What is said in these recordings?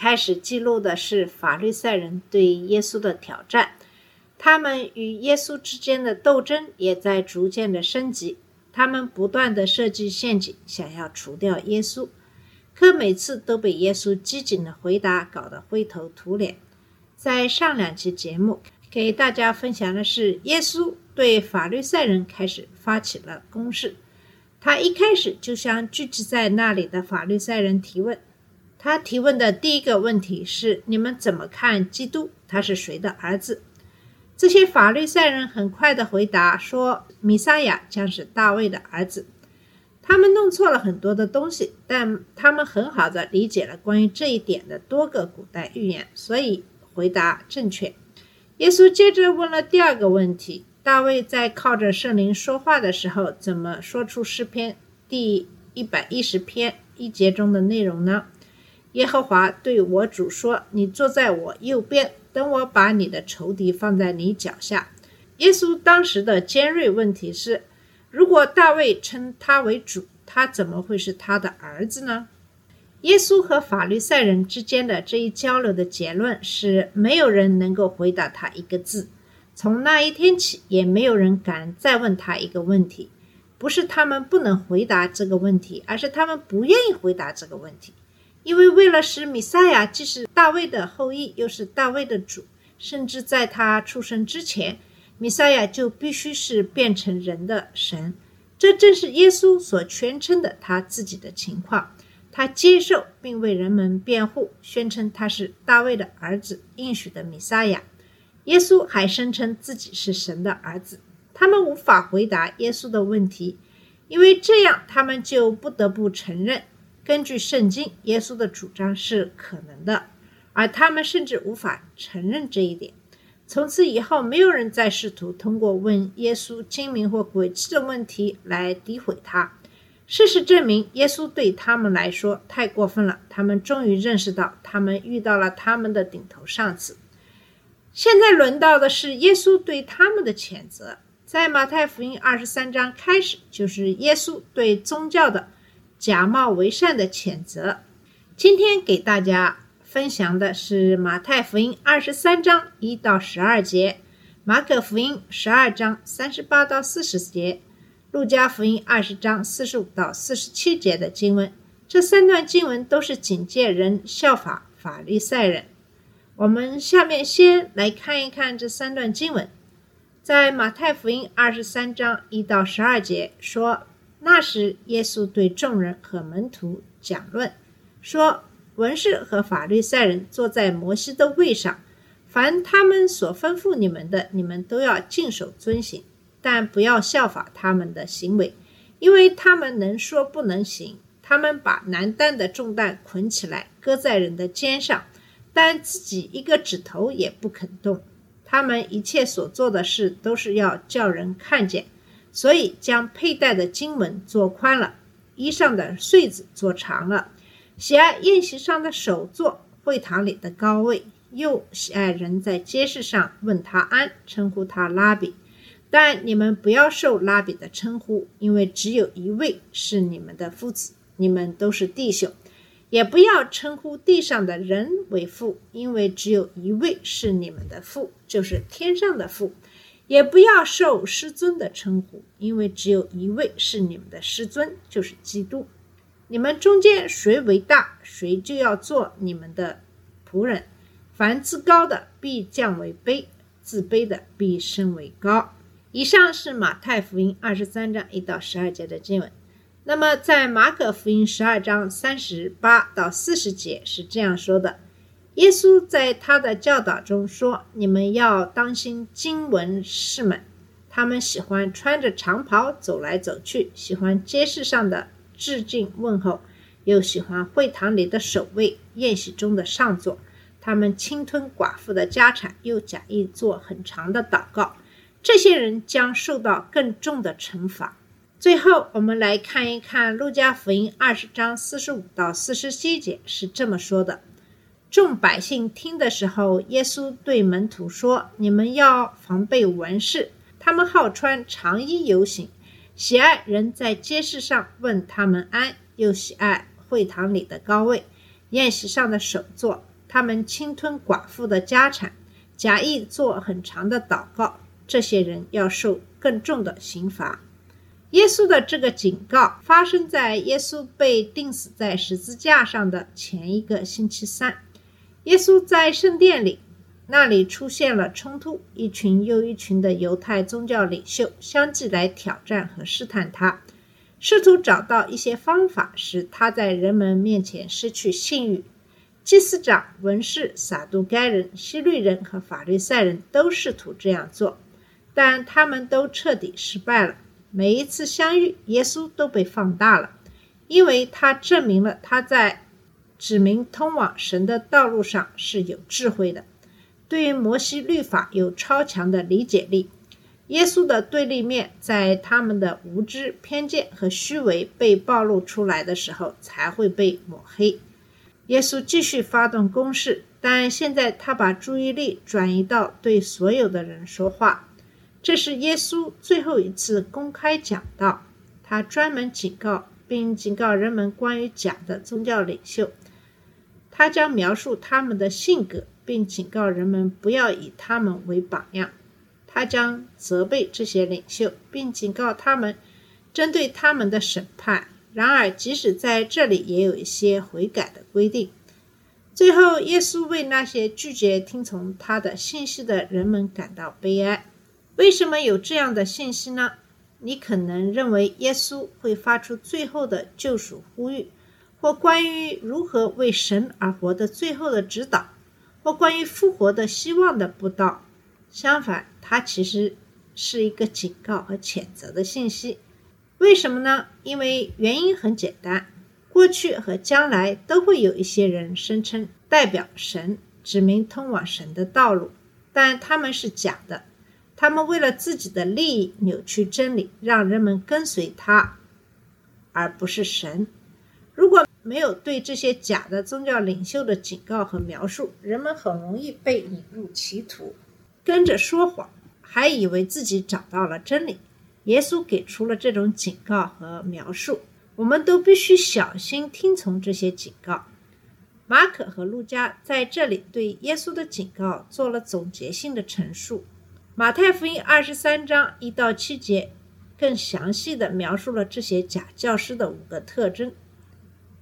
开始记录的是法律赛人对耶稣的挑战，他们与耶稣之间的斗争也在逐渐的升级。他们不断的设计陷阱，想要除掉耶稣，可每次都被耶稣机警的回答搞得灰头土脸。在上两期节目给大家分享的是，耶稣对法律赛人开始发起了攻势。他一开始就向聚集在那里的法律赛人提问。他提问的第一个问题是：“你们怎么看基督？他是谁的儿子？”这些法律赛人很快的回答说：“弥撒亚将是大卫的儿子。”他们弄错了很多的东西，但他们很好的理解了关于这一点的多个古代预言，所以回答正确。耶稣接着问了第二个问题：大卫在靠着圣灵说话的时候，怎么说出诗篇第一百一十篇一节中的内容呢？耶和华对我主说：“你坐在我右边，等我把你的仇敌放在你脚下。”耶稣当时的尖锐问题是：如果大卫称他为主，他怎么会是他的儿子呢？耶稣和法律赛人之间的这一交流的结论是：没有人能够回答他一个字。从那一天起，也没有人敢再问他一个问题。不是他们不能回答这个问题，而是他们不愿意回答这个问题。因为为了使弥赛亚既是大卫的后裔，又是大卫的主，甚至在他出生之前，弥赛亚就必须是变成人的神。这正是耶稣所宣称的他自己的情况。他接受并为人们辩护，宣称他是大卫的儿子，应许的弥撒亚。耶稣还声称自己是神的儿子。他们无法回答耶稣的问题，因为这样他们就不得不承认，根据圣经，耶稣的主张是可能的，而他们甚至无法承认这一点。从此以后，没有人再试图通过问耶稣精明或诡计的问题来诋毁他。事实证明，耶稣对他们来说太过分了。他们终于认识到，他们遇到了他们的顶头上司。现在轮到的是耶稣对他们的谴责。在马太福音二十三章开始，就是耶稣对宗教的假冒为善的谴责。今天给大家分享的是马太福音二十三章一到十二节，马可福音十二章三十八到四十节。路加福音二十章四十五到四十七节的经文，这三段经文都是警戒人效法法利赛人。我们下面先来看一看这三段经文。在马太福音二十三章一到十二节说，那时耶稣对众人和门徒讲论，说：文士和法律赛人坐在摩西的位上，凡他们所吩咐你们的，你们都要尽守遵行。但不要效法他们的行为，因为他们能说不能行。他们把难担的重担捆起来，搁在人的肩上，但自己一个指头也不肯动。他们一切所做的事，都是要叫人看见，所以将佩戴的经文做宽了，衣上的穗子做长了，喜爱宴席上的首座，会堂里的高位，又喜爱人在街市上问他安，称呼他拉比。但你们不要受拉比的称呼，因为只有一位是你们的父子，你们都是弟兄；也不要称呼地上的人为父，因为只有一位是你们的父，就是天上的父；也不要受师尊的称呼，因为只有一位是你们的师尊，就是基督。你们中间谁为大，谁就要做你们的仆人。凡自高的必降为卑，自卑的必升为高。以上是马太福音二十三章一到十二节的经文。那么，在马可福音十二章三十八到四十节是这样说的：耶稣在他的教导中说：“你们要当心经文士们，他们喜欢穿着长袍走来走去，喜欢街市上的致敬问候，又喜欢会堂里的守卫，宴席中的上座。他们侵吞寡妇的家产，又假意做很长的祷告。这些人将受到更重的惩罚。最后，我们来看一看《路加福音》二十章四十五到四十七节是这么说的：众百姓听的时候，耶稣对门徒说：“你们要防备文士，他们好穿长衣游行，喜爱人在街市上问他们安，又喜爱会堂里的高位、宴席上的首座。他们侵吞寡妇的家产，假意做很长的祷告。”这些人要受更重的刑罚。耶稣的这个警告发生在耶稣被钉死在十字架上的前一个星期三。耶稣在圣殿里，那里出现了冲突，一群又一群的犹太宗教领袖相继来挑战和试探他，试图找到一些方法使他在人们面前失去信誉。祭司长、文士、撒都该人、希律人和法律赛人都试图这样做。但他们都彻底失败了。每一次相遇，耶稣都被放大了，因为他证明了他在指明通往神的道路上是有智慧的，对于摩西律法有超强的理解力。耶稣的对立面在他们的无知、偏见和虚伪被暴露出来的时候才会被抹黑。耶稣继续发动攻势，但现在他把注意力转移到对所有的人说话。这是耶稣最后一次公开讲道，他专门警告并警告人们关于假的宗教领袖，他将描述他们的性格，并警告人们不要以他们为榜样。他将责备这些领袖，并警告他们针对他们的审判。然而，即使在这里，也有一些悔改的规定。最后，耶稣为那些拒绝听从他的信息的人们感到悲哀。为什么有这样的信息呢？你可能认为耶稣会发出最后的救赎呼吁，或关于如何为神而活的最后的指导，或关于复活的希望的布道。相反，它其实是一个警告和谴责的信息。为什么呢？因为原因很简单：过去和将来都会有一些人声称代表神，指明通往神的道路，但他们是假的。他们为了自己的利益扭曲真理，让人们跟随他，而不是神。如果没有对这些假的宗教领袖的警告和描述，人们很容易被引入歧途，跟着说谎，还以为自己找到了真理。耶稣给出了这种警告和描述，我们都必须小心听从这些警告。马可和路加在这里对耶稣的警告做了总结性的陈述。马太福音二十三章一到七节，更详细的描述了这些假教师的五个特征。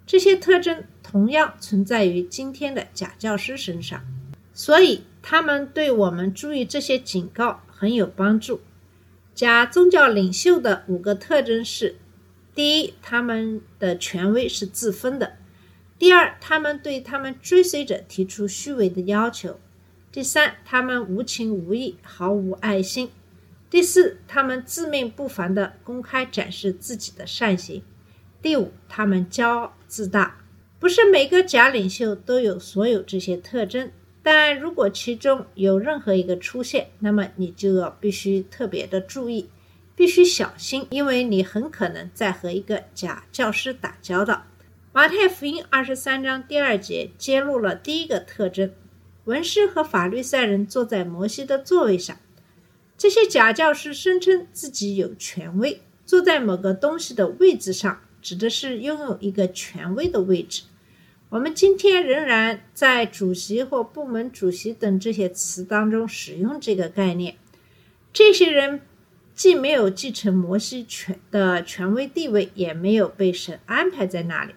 这些特征同样存在于今天的假教师身上，所以他们对我们注意这些警告很有帮助。假宗教领袖的五个特征是：第一，他们的权威是自封的；第二，他们对他们追随者提出虚伪的要求。第三，他们无情无义，毫无爱心；第四，他们自命不凡地公开展示自己的善行；第五，他们骄傲自大。不是每个假领袖都有所有这些特征，但如果其中有任何一个出现，那么你就要必须特别的注意，必须小心，因为你很可能在和一个假教师打交道。马太福音二十三章第二节揭露了第一个特征。文士和法律赛人坐在摩西的座位上，这些假教师声称自己有权威，坐在某个东西的位置上，指的是拥有一个权威的位置。我们今天仍然在主席或部门主席等这些词当中使用这个概念。这些人既没有继承摩西权的权威地位，也没有被神安排在那里，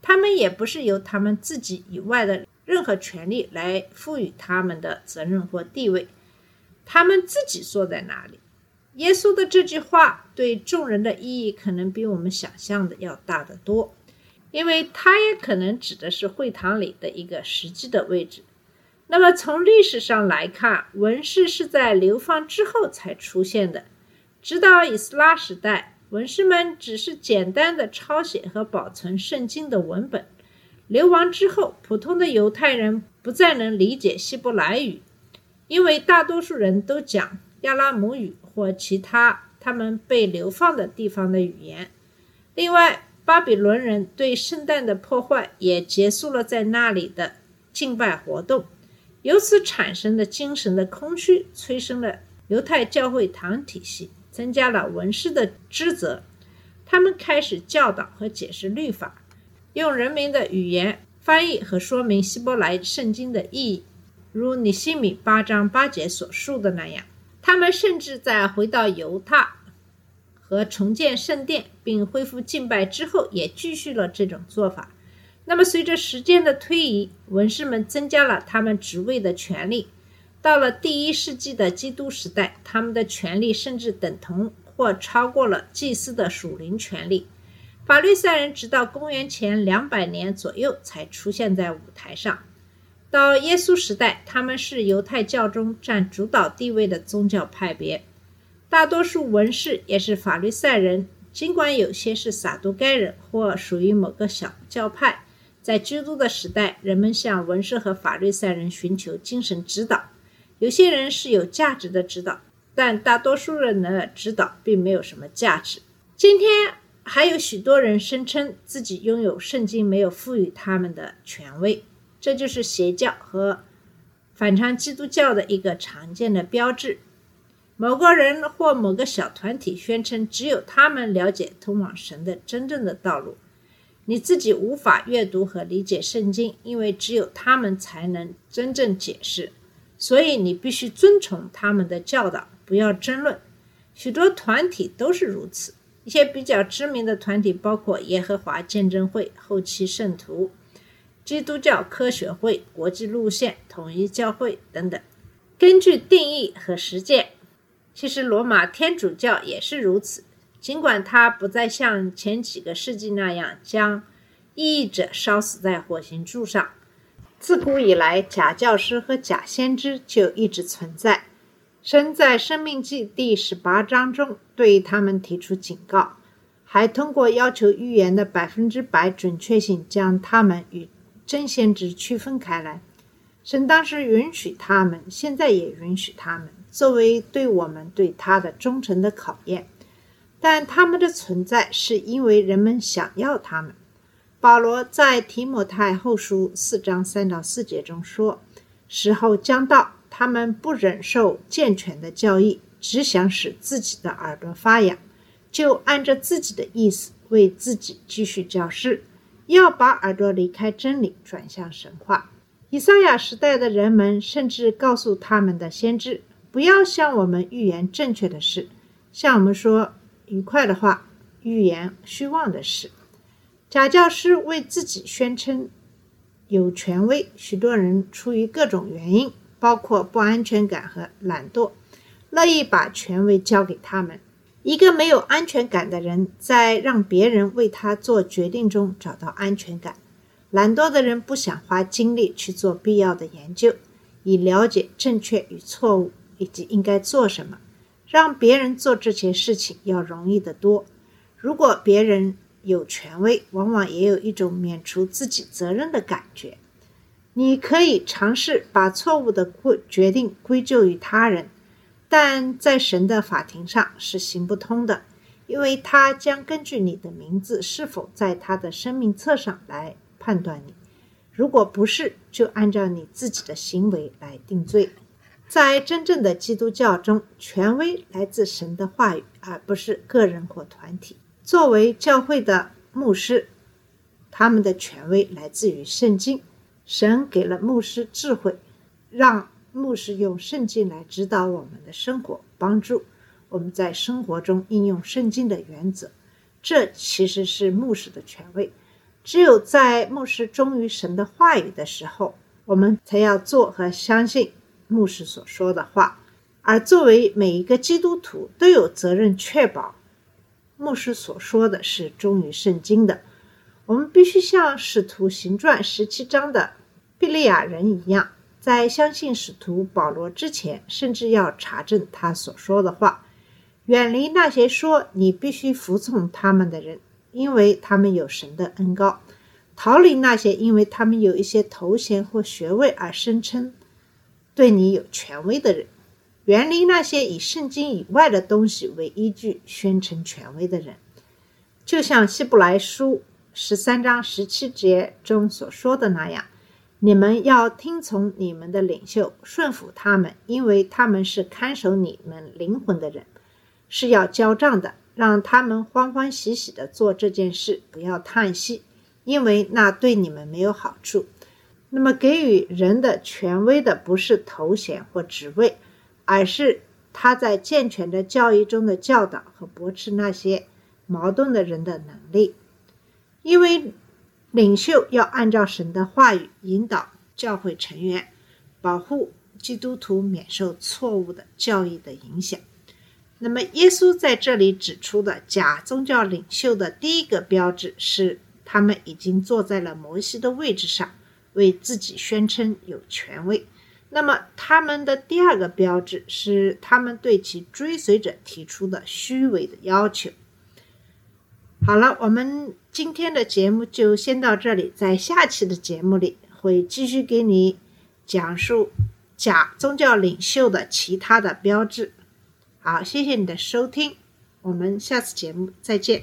他们也不是由他们自己以外的。任何权利来赋予他们的责任或地位，他们自己坐在哪里？耶稣的这句话对众人的意义可能比我们想象的要大得多，因为它也可能指的是会堂里的一个实际的位置。那么从历史上来看，文士是在流放之后才出现的，直到以斯拉时代，文士们只是简单的抄写和保存圣经的文本。流亡之后，普通的犹太人不再能理解希伯来语，因为大多数人都讲亚拉姆语或其他他们被流放的地方的语言。另外，巴比伦人对圣诞的破坏也结束了在那里的敬拜活动，由此产生的精神的空虚，催生了犹太教会堂体系，增加了文士的职责。他们开始教导和解释律法，用人民的语言翻译和说明希伯来圣经的意义，如尼西米八章八节所述的那样。他们甚至在回到犹太和重建圣殿并恢复敬拜之后，也继续了这种做法。那么，随着时间的推移，文士们增加了他们职位的权利。到了第一世纪的基督时代，他们的权利甚至等同。或超过了祭司的属灵权利。法律赛人直到公元前两百年左右才出现在舞台上。到耶稣时代，他们是犹太教中占主导地位的宗教派别。大多数文士也是法律赛人，尽管有些是撒都该人或属于某个小教派。在基督的时代，人们向文士和法律赛人寻求精神指导。有些人是有价值的指导。但大多数人的指导并没有什么价值。今天还有许多人声称自己拥有圣经没有赋予他们的权威，这就是邪教和反常基督教的一个常见的标志。某个人或某个小团体宣称只有他们了解通往神的真正的道路，你自己无法阅读和理解圣经，因为只有他们才能真正解释，所以你必须遵从他们的教导。不要争论，许多团体都是如此。一些比较知名的团体包括耶和华见证会、后期圣徒、基督教科学会、国际路线、统一教会等等。根据定义和实践，其实罗马天主教也是如此。尽管它不再像前几个世纪那样将异议者烧死在火刑柱上，自古以来，假教师和假先知就一直存在。神在《生命记》第十八章中对他们提出警告，还通过要求预言的百分之百准确性，将他们与真先知区分开来。神当时允许他们，现在也允许他们，作为对我们对他的忠诚的考验。但他们的存在是因为人们想要他们。保罗在提摩太后书四章三到四节中说：“时候将到。”他们不忍受健全的教义，只想使自己的耳朵发痒，就按着自己的意思为自己继续教示，要把耳朵离开真理，转向神话。以赛亚时代的人们甚至告诉他们的先知，不要向我们预言正确的事，向我们说愉快的话，预言虚妄的事。假教师为自己宣称有权威，许多人出于各种原因。包括不安全感和懒惰，乐意把权威交给他们。一个没有安全感的人，在让别人为他做决定中找到安全感。懒惰的人不想花精力去做必要的研究，以了解正确与错误以及应该做什么。让别人做这些事情要容易得多。如果别人有权威，往往也有一种免除自己责任的感觉。你可以尝试把错误的归决定归咎于他人，但在神的法庭上是行不通的，因为他将根据你的名字是否在他的生命册上来判断你。如果不是，就按照你自己的行为来定罪。在真正的基督教中，权威来自神的话语，而不是个人或团体。作为教会的牧师，他们的权威来自于圣经。神给了牧师智慧，让牧师用圣经来指导我们的生活，帮助我们在生活中应用圣经的原则。这其实是牧师的权威。只有在牧师忠于神的话语的时候，我们才要做和相信牧师所说的话。而作为每一个基督徒，都有责任确保牧师所说的是忠于圣经的。我们必须像《使徒行传》十七章的比利亚人一样，在相信使徒保罗之前，甚至要查证他所说的话，远离那些说你必须服从他们的人，因为他们有神的恩高。逃离那些因为他们有一些头衔或学位而声称对你有权威的人，远离那些以圣经以外的东西为依据宣称权威的人。就像希伯来书十三章十七节中所说的那样，你们要听从你们的领袖，顺服他们，因为他们是看守你们灵魂的人，是要交账的。让他们欢欢喜喜地做这件事，不要叹息，因为那对你们没有好处。那么，给予人的权威的不是头衔或职位，而是他在健全的教育中的教导和驳斥那些矛盾的人的能力。因为领袖要按照神的话语引导教会成员，保护基督徒免受错误的教义的影响。那么，耶稣在这里指出的假宗教领袖的第一个标志是，他们已经坐在了摩西的位置上，为自己宣称有权威。那么，他们的第二个标志是，他们对其追随者提出的虚伪的要求。好了，我们今天的节目就先到这里，在下期的节目里会继续给你讲述假宗教领袖的其他的标志。好，谢谢你的收听，我们下次节目再见。